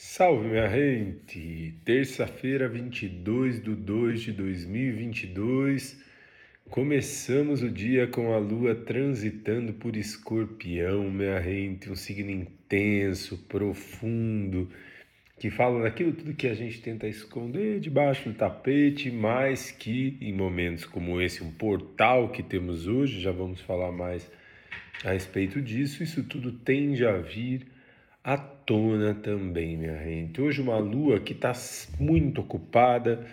Salve minha gente! Terça-feira, 22 de 2 de 2022, começamos o dia com a lua transitando por escorpião, minha gente, um signo intenso, profundo, que fala daquilo tudo que a gente tenta esconder debaixo do tapete, mas que em momentos como esse, um portal que temos hoje, já vamos falar mais a respeito disso, isso tudo tende a vir à tona também, minha gente. Hoje uma lua que está muito ocupada,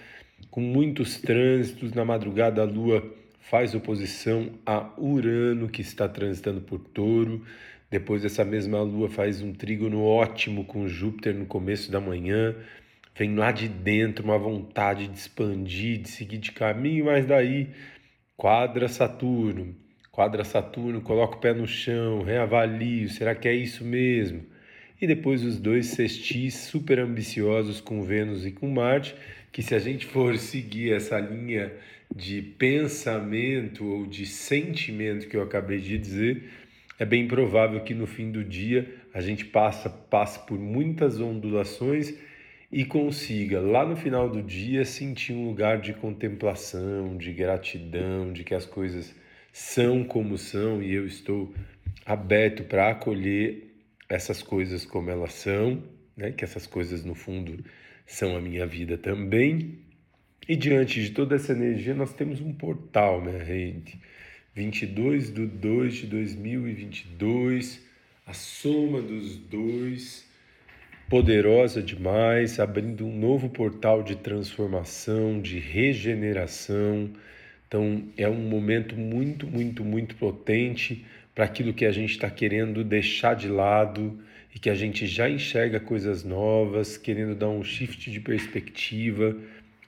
com muitos trânsitos. Na madrugada a lua faz oposição a Urano, que está transitando por touro. Depois essa mesma lua faz um trígono ótimo com Júpiter no começo da manhã. Vem lá de dentro uma vontade de expandir, de seguir de caminho, mas daí quadra Saturno. Quadra Saturno, coloca o pé no chão, reavalio, será que é isso mesmo? E depois os dois sextis super ambiciosos com Vênus e com Marte, que se a gente for seguir essa linha de pensamento ou de sentimento que eu acabei de dizer, é bem provável que no fim do dia a gente passa, passe por muitas ondulações e consiga lá no final do dia sentir um lugar de contemplação, de gratidão, de que as coisas são como são e eu estou aberto para acolher essas coisas como elas são, né? que essas coisas no fundo são a minha vida também. E diante de toda essa energia, nós temos um portal, minha gente. 22 de 2 de 2022, a soma dos dois, poderosa demais, abrindo um novo portal de transformação, de regeneração. Então, é um momento muito, muito, muito potente para aquilo que a gente está querendo deixar de lado e que a gente já enxerga coisas novas, querendo dar um shift de perspectiva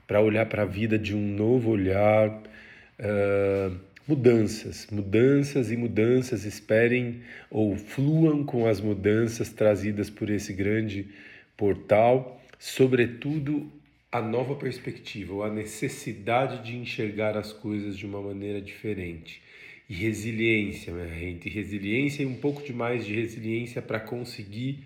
para olhar para a vida de um novo olhar. Uh, mudanças, mudanças e mudanças, esperem ou fluam com as mudanças trazidas por esse grande portal, sobretudo a nova perspectiva ou a necessidade de enxergar as coisas de uma maneira diferente resiliência, minha gente. Resiliência e um pouco de mais de resiliência para conseguir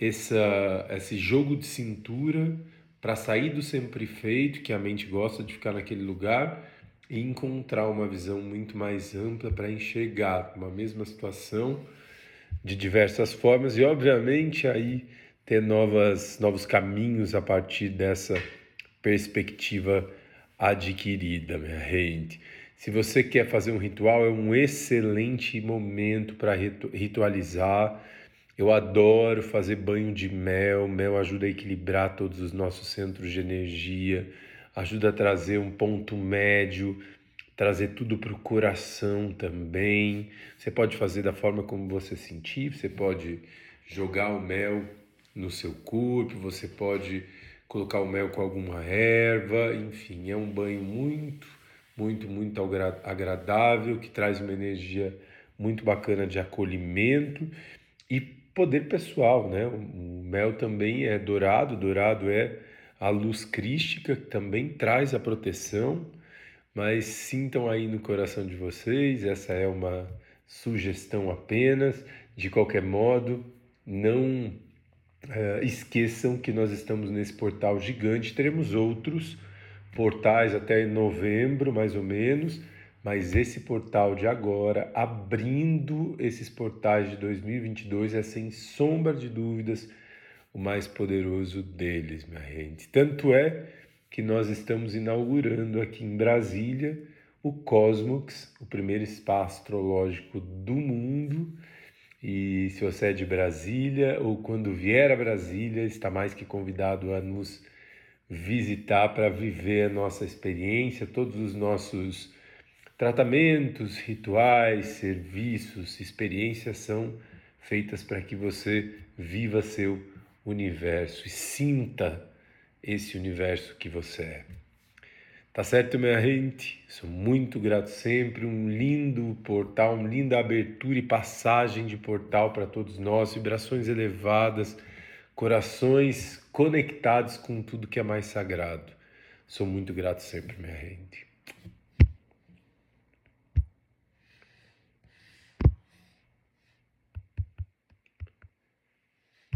essa, esse jogo de cintura, para sair do sempre feito, que a mente gosta de ficar naquele lugar, e encontrar uma visão muito mais ampla para enxergar uma mesma situação de diversas formas e, obviamente, aí ter novas, novos caminhos a partir dessa perspectiva adquirida, minha gente. Se você quer fazer um ritual, é um excelente momento para ritualizar. Eu adoro fazer banho de mel. Mel ajuda a equilibrar todos os nossos centros de energia, ajuda a trazer um ponto médio, trazer tudo para o coração também. Você pode fazer da forma como você sentir, você pode jogar o mel no seu corpo, você pode colocar o mel com alguma erva, enfim, é um banho muito muito, muito agradável, que traz uma energia muito bacana de acolhimento e poder pessoal, né? O mel também é dourado, dourado é a luz crística, que também traz a proteção, mas sintam aí no coração de vocês, essa é uma sugestão apenas, de qualquer modo, não uh, esqueçam que nós estamos nesse portal gigante, teremos outros portais até novembro, mais ou menos, mas esse portal de agora, abrindo esses portais de 2022, é sem sombra de dúvidas o mais poderoso deles, minha gente. Tanto é que nós estamos inaugurando aqui em Brasília o Cosmos, o primeiro espaço astrológico do mundo. E se você é de Brasília ou quando vier a Brasília, está mais que convidado a nos visitar para viver a nossa experiência, todos os nossos tratamentos, rituais, serviços, experiências são feitas para que você viva seu universo e sinta esse universo que você é. Tá certo, minha gente? Sou muito grato sempre. Um lindo portal, uma linda abertura e passagem de portal para todos nós, vibrações elevadas corações conectados com tudo que é mais sagrado. Sou muito grato sempre, minha gente.